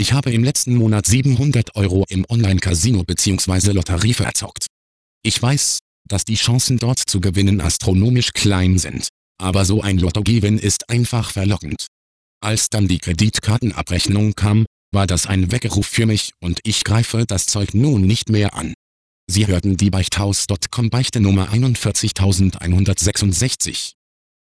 Ich habe im letzten Monat 700 Euro im Online-Casino bzw. Lotterie verzockt. Ich weiß, dass die Chancen dort zu gewinnen astronomisch klein sind. Aber so ein Lottogewinn ist einfach verlockend. Als dann die Kreditkartenabrechnung kam, war das ein Weckeruf für mich und ich greife das Zeug nun nicht mehr an. Sie hörten die Beichthaus.com Beichte Nummer 41166.